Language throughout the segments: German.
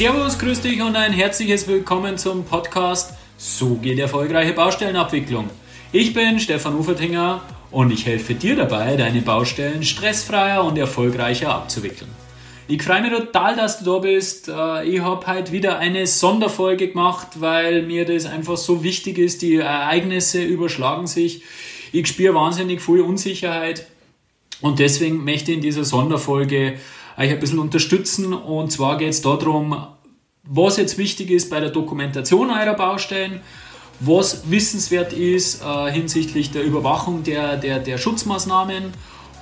Servus, grüß dich und ein herzliches Willkommen zum Podcast So geht erfolgreiche Baustellenabwicklung. Ich bin Stefan Ufertinger und ich helfe dir dabei, deine Baustellen stressfreier und erfolgreicher abzuwickeln. Ich freue mich total, dass du da bist. Äh, ich habe heute wieder eine Sonderfolge gemacht, weil mir das einfach so wichtig ist. Die Ereignisse überschlagen sich. Ich spüre wahnsinnig viel Unsicherheit und deswegen möchte ich in dieser Sonderfolge euch ein bisschen unterstützen. Und zwar geht es darum, was jetzt wichtig ist bei der Dokumentation eurer Baustellen, was wissenswert ist äh, hinsichtlich der Überwachung der, der, der Schutzmaßnahmen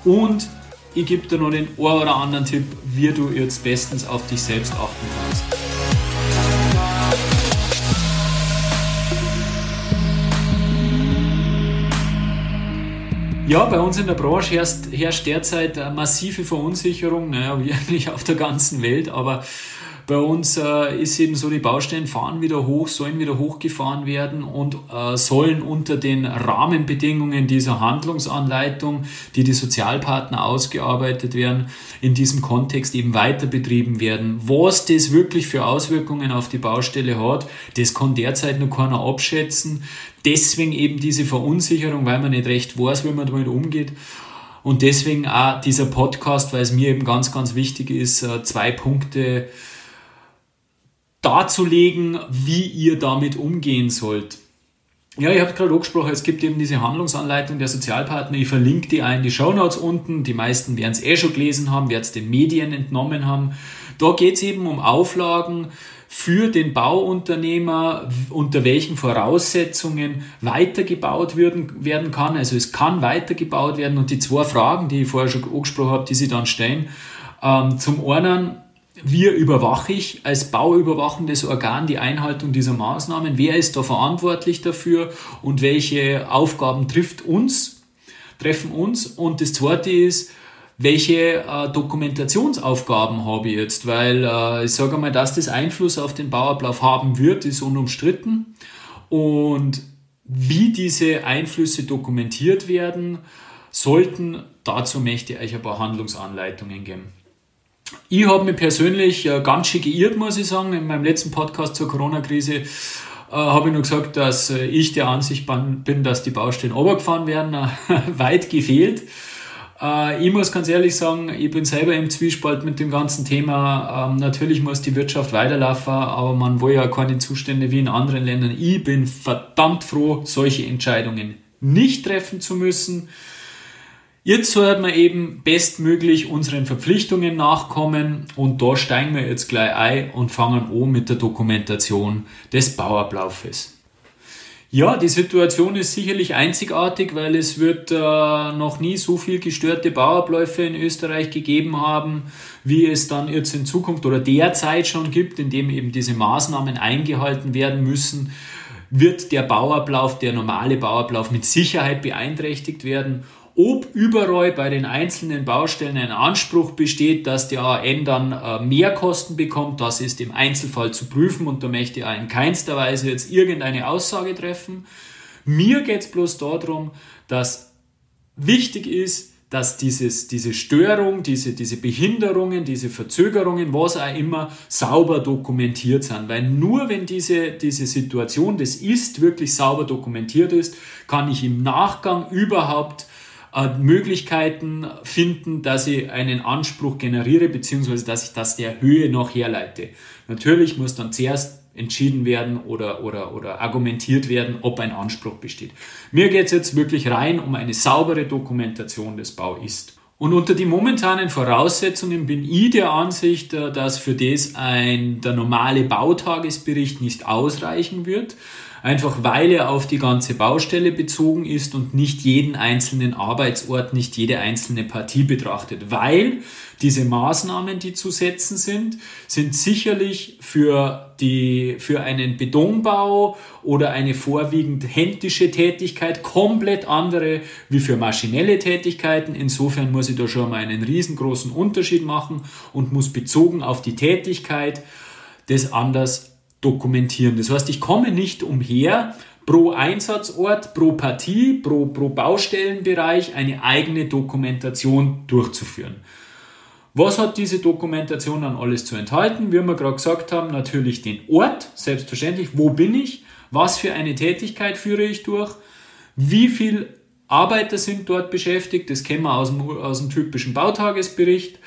und ich gebe dir noch den ein oder anderen Tipp, wie du jetzt bestens auf dich selbst achten kannst. Ja, bei uns in der Branche herrscht, herrscht derzeit eine massive Verunsicherung, naja, wie eigentlich auf der ganzen Welt, aber bei uns äh, ist eben so, die Baustellen fahren wieder hoch, sollen wieder hochgefahren werden und äh, sollen unter den Rahmenbedingungen dieser Handlungsanleitung, die die Sozialpartner ausgearbeitet werden, in diesem Kontext eben weiter betrieben werden. Was das wirklich für Auswirkungen auf die Baustelle hat, das kann derzeit noch keiner abschätzen. Deswegen eben diese Verunsicherung, weil man nicht recht weiß, wie man damit umgeht. Und deswegen auch dieser Podcast, weil es mir eben ganz, ganz wichtig ist, äh, zwei Punkte darzulegen, wie ihr damit umgehen sollt. Ja, ich habe gerade angesprochen, es gibt eben diese Handlungsanleitung der Sozialpartner. Ich verlinke die ein, die Shownotes unten. Die meisten werden es eh schon gelesen haben, werden es den Medien entnommen haben. Da geht es eben um Auflagen für den Bauunternehmer, unter welchen Voraussetzungen weitergebaut werden, werden kann. Also es kann weitergebaut werden. Und die zwei Fragen, die ich vorher schon angesprochen habe, die sie dann stellen, ähm, zum einen, wie überwache ich als bauüberwachendes Organ die Einhaltung dieser Maßnahmen? Wer ist da verantwortlich dafür und welche Aufgaben trifft uns, treffen uns? Und das zweite ist, welche äh, Dokumentationsaufgaben habe ich jetzt? Weil äh, ich sage mal, dass das Einfluss auf den Bauablauf haben wird, ist unumstritten. Und wie diese Einflüsse dokumentiert werden sollten, dazu möchte ich euch ein paar Handlungsanleitungen geben. Ich habe mich persönlich äh, ganz schön geirrt, muss ich sagen. In meinem letzten Podcast zur Corona-Krise äh, habe ich nur gesagt, dass äh, ich der Ansicht bin, dass die Baustellen runtergefahren werden. Weit gefehlt. Ich muss ganz ehrlich sagen, ich bin selber im Zwiespalt mit dem ganzen Thema. Ähm, natürlich muss die Wirtschaft weiterlaufen, aber man will ja keine Zustände wie in anderen Ländern. Ich bin verdammt froh, solche Entscheidungen nicht treffen zu müssen. Jetzt sollten wir eben bestmöglich unseren Verpflichtungen nachkommen und da steigen wir jetzt gleich ein und fangen an mit der Dokumentation des Bauablaufes. Ja, die Situation ist sicherlich einzigartig, weil es wird äh, noch nie so viel gestörte Bauabläufe in Österreich gegeben haben, wie es dann jetzt in Zukunft oder derzeit schon gibt, indem eben diese Maßnahmen eingehalten werden müssen, wird der Bauablauf, der normale Bauablauf mit Sicherheit beeinträchtigt werden ob überall bei den einzelnen Baustellen ein Anspruch besteht, dass der AN dann äh, mehr Kosten bekommt, das ist im Einzelfall zu prüfen und da möchte ich in keinster Weise jetzt irgendeine Aussage treffen. Mir geht es bloß darum, dass wichtig ist, dass dieses, diese Störung, diese, diese Behinderungen, diese Verzögerungen, was auch immer, sauber dokumentiert sind. Weil nur wenn diese, diese Situation, das ist, wirklich sauber dokumentiert ist, kann ich im Nachgang überhaupt äh, Möglichkeiten finden, dass ich einen Anspruch generiere, beziehungsweise dass ich das der Höhe noch herleite. Natürlich muss dann zuerst entschieden werden oder, oder, oder argumentiert werden, ob ein Anspruch besteht. Mir geht es jetzt wirklich rein um eine saubere Dokumentation des Bau ist. Und unter die momentanen Voraussetzungen bin ich der Ansicht, äh, dass für das ein, der normale Bautagesbericht nicht ausreichen wird einfach weil er auf die ganze Baustelle bezogen ist und nicht jeden einzelnen Arbeitsort, nicht jede einzelne Partie betrachtet, weil diese Maßnahmen, die zu setzen sind, sind sicherlich für die, für einen Betonbau oder eine vorwiegend händische Tätigkeit komplett andere wie für maschinelle Tätigkeiten. Insofern muss ich da schon mal einen riesengroßen Unterschied machen und muss bezogen auf die Tätigkeit das anders dokumentieren. Das heißt, ich komme nicht umher, pro Einsatzort, pro Partie, pro, pro Baustellenbereich eine eigene Dokumentation durchzuführen. Was hat diese Dokumentation dann alles zu enthalten? Wie wir gerade gesagt haben, natürlich den Ort, selbstverständlich, wo bin ich, was für eine Tätigkeit führe ich durch, wie viel Arbeiter sind dort beschäftigt, das kennen wir aus dem, aus dem typischen Bautagesbericht,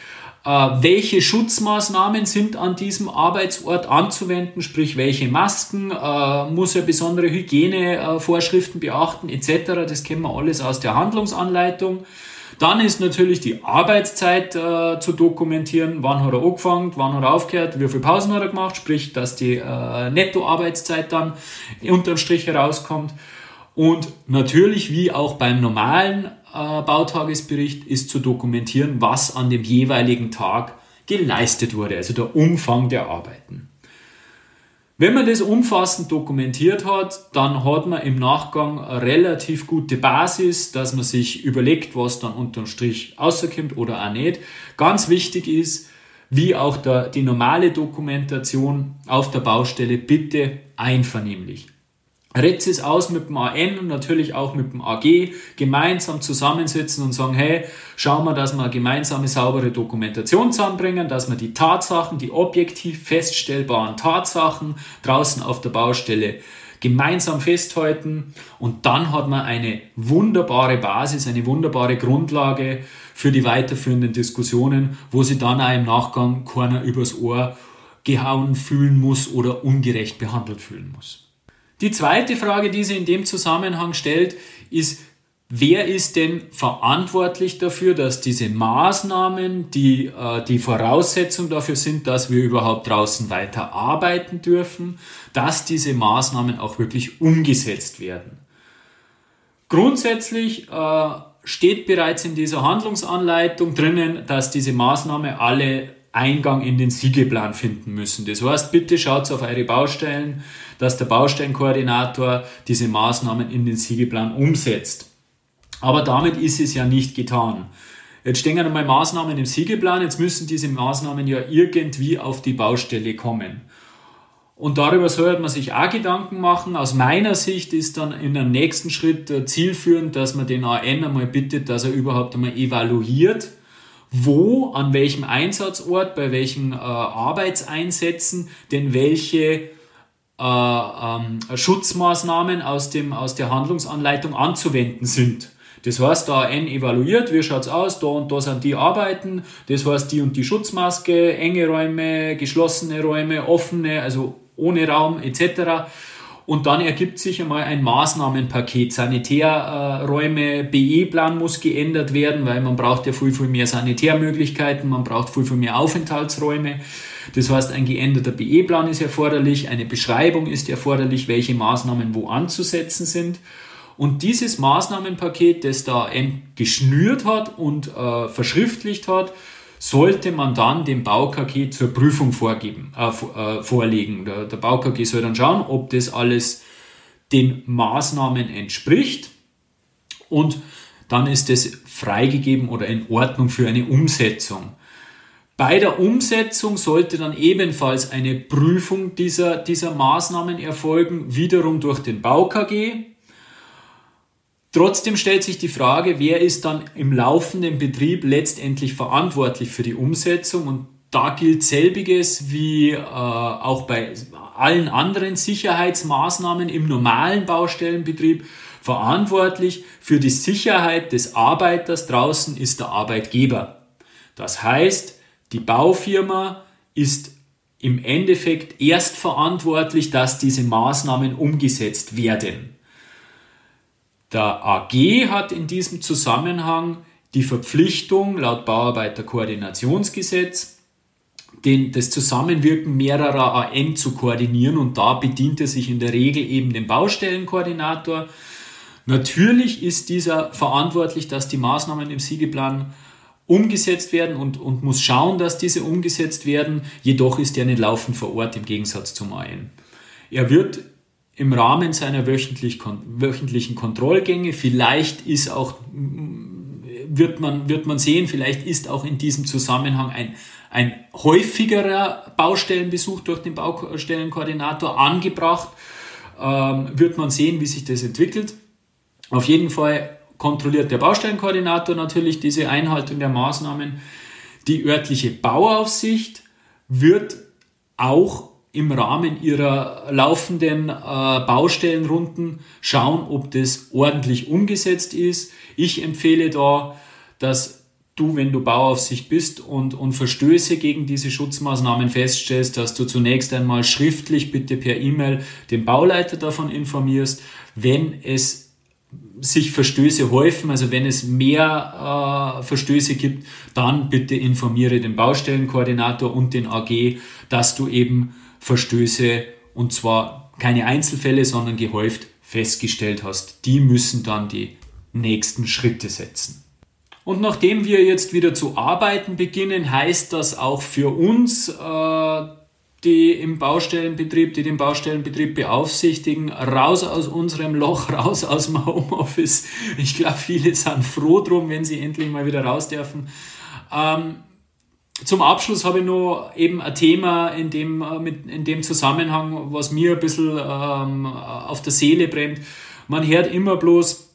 welche Schutzmaßnahmen sind an diesem Arbeitsort anzuwenden, sprich welche Masken, äh, muss er besondere Hygienevorschriften beachten etc. Das kennen wir alles aus der Handlungsanleitung. Dann ist natürlich die Arbeitszeit äh, zu dokumentieren. Wann hat er angefangen, wann hat er aufgehört, wie viele Pausen hat er gemacht, sprich, dass die äh, Nettoarbeitszeit dann unterm Strich herauskommt. Und natürlich, wie auch beim normalen äh, Bautagesbericht, ist zu dokumentieren, was an dem jeweiligen Tag geleistet wurde, also der Umfang der Arbeiten. Wenn man das umfassend dokumentiert hat, dann hat man im Nachgang eine relativ gute Basis, dass man sich überlegt, was dann unterm Strich rauskommt oder auch nicht. Ganz wichtig ist, wie auch der, die normale Dokumentation auf der Baustelle, bitte einvernehmlich. Retz es aus mit dem AN und natürlich auch mit dem AG gemeinsam zusammensitzen und sagen, hey, schauen wir, dass wir eine gemeinsame saubere Dokumentation zusammenbringen, dass wir die Tatsachen, die objektiv feststellbaren Tatsachen draußen auf der Baustelle gemeinsam festhalten und dann hat man eine wunderbare Basis, eine wunderbare Grundlage für die weiterführenden Diskussionen, wo sie dann auch im Nachgang keiner übers Ohr gehauen fühlen muss oder ungerecht behandelt fühlen muss. Die zweite Frage, die sie in dem Zusammenhang stellt, ist, wer ist denn verantwortlich dafür, dass diese Maßnahmen, die äh, die Voraussetzung dafür sind, dass wir überhaupt draußen weiter arbeiten dürfen, dass diese Maßnahmen auch wirklich umgesetzt werden. Grundsätzlich äh, steht bereits in dieser Handlungsanleitung drinnen, dass diese Maßnahmen alle Eingang in den Siegeplan finden müssen. Das heißt, bitte schaut auf eure Baustellen, dass der Baustellenkoordinator diese Maßnahmen in den Siegeplan umsetzt. Aber damit ist es ja nicht getan. Jetzt stehen einmal Maßnahmen im Siegeplan, jetzt müssen diese Maßnahmen ja irgendwie auf die Baustelle kommen. Und darüber sollte man sich auch Gedanken machen. Aus meiner Sicht ist dann in einem nächsten Schritt zielführend, dass man den AN einmal bittet, dass er überhaupt einmal evaluiert, wo, an welchem Einsatzort, bei welchen äh, Arbeitseinsätzen denn welche äh, ähm, Schutzmaßnahmen aus, dem, aus der Handlungsanleitung anzuwenden sind. Das heißt, da N evaluiert, wie schaut's aus, da und da sind die Arbeiten, das heißt die und die Schutzmaske, enge Räume, geschlossene Räume, offene, also ohne Raum etc. Und dann ergibt sich einmal ein Maßnahmenpaket. Sanitärräume, BE-Plan muss geändert werden, weil man braucht ja viel, viel mehr Sanitärmöglichkeiten, man braucht viel, viel mehr Aufenthaltsräume. Das heißt, ein geänderter BE-Plan ist erforderlich, eine Beschreibung ist erforderlich, welche Maßnahmen wo anzusetzen sind. Und dieses Maßnahmenpaket, das da geschnürt hat und äh, verschriftlicht hat, sollte man dann dem BauKG zur Prüfung vorgeben, äh, äh, vorlegen. Der, der BauKG soll dann schauen, ob das alles den Maßnahmen entspricht und dann ist es freigegeben oder in Ordnung für eine Umsetzung. Bei der Umsetzung sollte dann ebenfalls eine Prüfung dieser, dieser Maßnahmen erfolgen, wiederum durch den BauKG. Trotzdem stellt sich die Frage, wer ist dann im laufenden Betrieb letztendlich verantwortlich für die Umsetzung und da gilt selbiges wie äh, auch bei allen anderen Sicherheitsmaßnahmen im normalen Baustellenbetrieb. Verantwortlich für die Sicherheit des Arbeiters draußen ist der Arbeitgeber. Das heißt, die Baufirma ist im Endeffekt erst verantwortlich, dass diese Maßnahmen umgesetzt werden. Der AG hat in diesem Zusammenhang die Verpflichtung laut Bauarbeiterkoordinationsgesetz, den, das Zusammenwirken mehrerer AN zu koordinieren und da bedient er sich in der Regel eben den Baustellenkoordinator. Natürlich ist dieser verantwortlich, dass die Maßnahmen im Siegeplan umgesetzt werden und, und muss schauen, dass diese umgesetzt werden. Jedoch ist er nicht laufend vor Ort im Gegensatz zum AN. Er wird im Rahmen seiner wöchentlich, wöchentlichen Kontrollgänge. Vielleicht ist auch, wird man, wird man sehen, vielleicht ist auch in diesem Zusammenhang ein, ein häufigerer Baustellenbesuch durch den Baustellenkoordinator angebracht. Ähm, wird man sehen, wie sich das entwickelt. Auf jeden Fall kontrolliert der Baustellenkoordinator natürlich diese Einhaltung der Maßnahmen. Die örtliche Bauaufsicht wird auch im Rahmen ihrer laufenden äh, Baustellenrunden schauen, ob das ordentlich umgesetzt ist. Ich empfehle da, dass du, wenn du Bauaufsicht bist und, und Verstöße gegen diese Schutzmaßnahmen feststellst, dass du zunächst einmal schriftlich bitte per E-Mail den Bauleiter davon informierst. Wenn es sich Verstöße häufen, also wenn es mehr äh, Verstöße gibt, dann bitte informiere den Baustellenkoordinator und den AG, dass du eben Verstöße und zwar keine Einzelfälle, sondern gehäuft festgestellt hast. Die müssen dann die nächsten Schritte setzen. Und nachdem wir jetzt wieder zu arbeiten beginnen, heißt das auch für uns, äh, die im Baustellenbetrieb, die den Baustellenbetrieb beaufsichtigen, raus aus unserem Loch, raus aus dem Homeoffice. Ich glaube, viele sind froh drum, wenn sie endlich mal wieder raus dürfen. Ähm, zum Abschluss habe ich noch eben ein Thema in dem, äh, mit, in dem Zusammenhang, was mir ein bisschen ähm, auf der Seele brennt. Man hört immer bloß,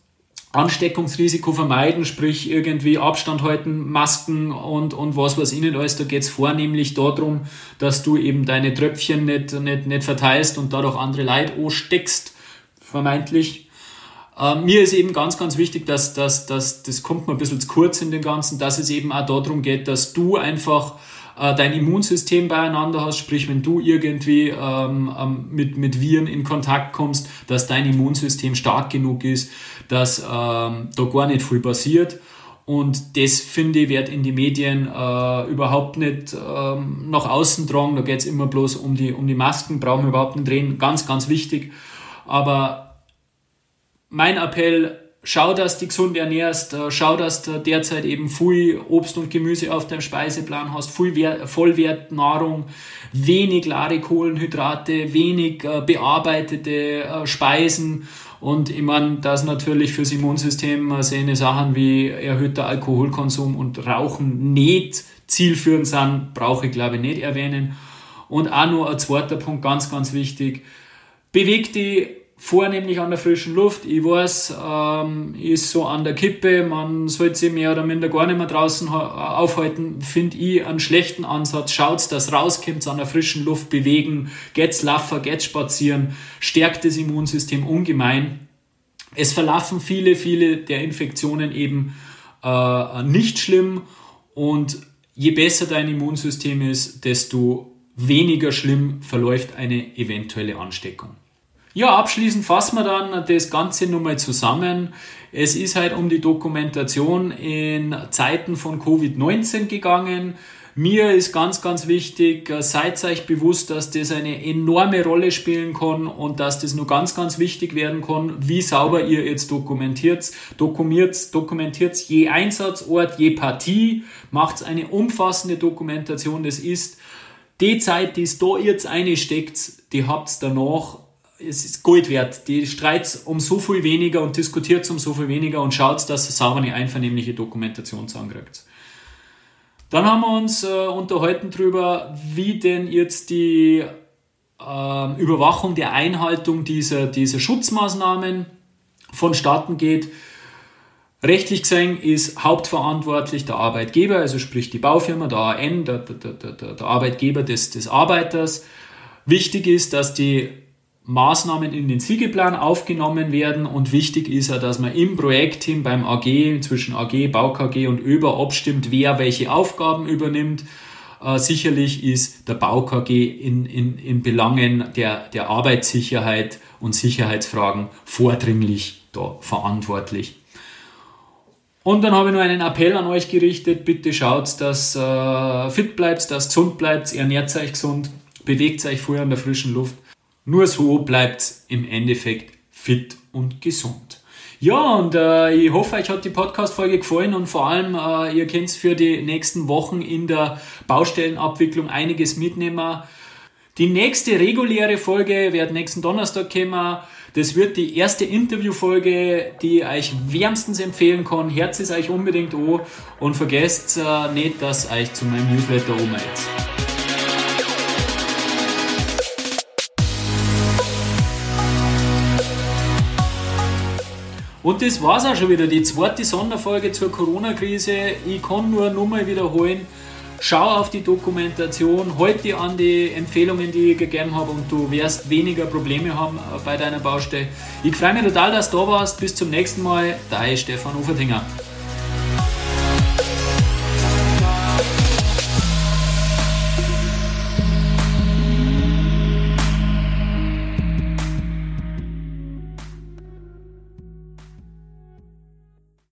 Ansteckungsrisiko vermeiden, sprich irgendwie Abstand halten, Masken und, und was ich nicht alles. Da geht es vornehmlich darum, dass du eben deine Tröpfchen nicht, nicht, nicht verteilst und dadurch andere Leute ansteckst, vermeintlich. Äh, mir ist eben ganz, ganz wichtig, dass, dass, dass das kommt mir ein bisschen zu kurz in dem Ganzen, dass es eben auch darum geht, dass du einfach äh, dein Immunsystem beieinander hast, sprich wenn du irgendwie ähm, ähm, mit, mit Viren in Kontakt kommst, dass dein Immunsystem stark genug ist, dass ähm, da gar nicht viel passiert. Und das, finde ich, wird in die Medien äh, überhaupt nicht ähm, nach außen tragen. Da geht es immer bloß um die, um die Masken, brauchen wir überhaupt nicht drehen. Ganz, ganz wichtig. Aber mein Appell, schau, dass du gesund ernährst, äh, schau, dass du derzeit eben viel Obst und Gemüse auf deinem Speiseplan hast, viel Vollwertnahrung, wenig klare Kohlenhydrate, wenig äh, bearbeitete äh, Speisen und ich meine, dass natürlich fürs Immunsystem sehen Sachen wie erhöhter Alkoholkonsum und Rauchen nicht zielführend sind, brauche ich glaube ich nicht erwähnen. Und auch noch ein zweiter Punkt, ganz, ganz wichtig. Beweg die vornehmlich an der frischen Luft. Ich weiß, ähm, ist so an der Kippe, man sollte sich mehr oder minder gar nicht mehr draußen aufhalten, finde ich einen schlechten Ansatz. Schaut, dass rauskommt, an der frischen Luft bewegen, geht's laufen, geht's spazieren, stärkt das Immunsystem ungemein. Es verlaufen viele, viele der Infektionen eben äh, nicht schlimm und je besser dein Immunsystem ist, desto weniger schlimm verläuft eine eventuelle Ansteckung. Ja, abschließend fassen wir dann das Ganze nochmal zusammen. Es ist halt um die Dokumentation in Zeiten von Covid-19 gegangen. Mir ist ganz, ganz wichtig, seid euch bewusst, dass das eine enorme Rolle spielen kann und dass das nur ganz, ganz wichtig werden kann, wie sauber ihr jetzt dokumentiert. Dokumentiert, dokumentiert je Einsatzort, je Partie, macht eine umfassende Dokumentation. Das ist die Zeit, die es da jetzt einsteckt, die habt danach es ist Gold wert. Die streits um so viel weniger und diskutiert um so viel weniger und schaut, dass ihr sauber eine einvernehmliche Dokumentation zusammenkriegt. Dann haben wir uns äh, unterhalten darüber, wie denn jetzt die äh, Überwachung der Einhaltung dieser, dieser Schutzmaßnahmen vonstatten geht. Rechtlich gesehen ist hauptverantwortlich der Arbeitgeber, also sprich die Baufirma, der AN, der, der, der, der Arbeitgeber des, des Arbeiters. Wichtig ist, dass die Maßnahmen in den Siegeplan aufgenommen werden und wichtig ist ja, dass man im Projektteam beim AG zwischen AG, BauKG und ÖBER abstimmt, wer welche Aufgaben übernimmt. Äh, sicherlich ist der BauKG in, in, in Belangen der, der Arbeitssicherheit und Sicherheitsfragen vordringlich da verantwortlich. Und dann habe ich noch einen Appell an euch gerichtet. Bitte schaut, dass äh, fit bleibt, dass gesund bleibt, ernährt euch gesund, bewegt euch vorher in der frischen Luft nur so bleibt im Endeffekt fit und gesund. Ja, und äh, ich hoffe, euch hat die Podcast-Folge gefallen und vor allem, äh, ihr könnt für die nächsten Wochen in der Baustellenabwicklung einiges mitnehmen. Die nächste reguläre Folge wird nächsten Donnerstag kommen. Das wird die erste Interviewfolge, die ich euch wärmstens empfehlen kann. Herz es euch unbedingt an und vergesst äh, nicht, dass euch zu meinem Newsletter umgeht. Und das war's auch schon wieder, die zweite Sonderfolge zur Corona-Krise. Ich kann nur nochmal wiederholen, schau auf die Dokumentation, halt dir an die Empfehlungen, die ich gegeben habe und du wirst weniger Probleme haben bei deiner Baustelle. Ich freue mich total, dass du da warst. Bis zum nächsten Mal. Dein Stefan Ufertinger.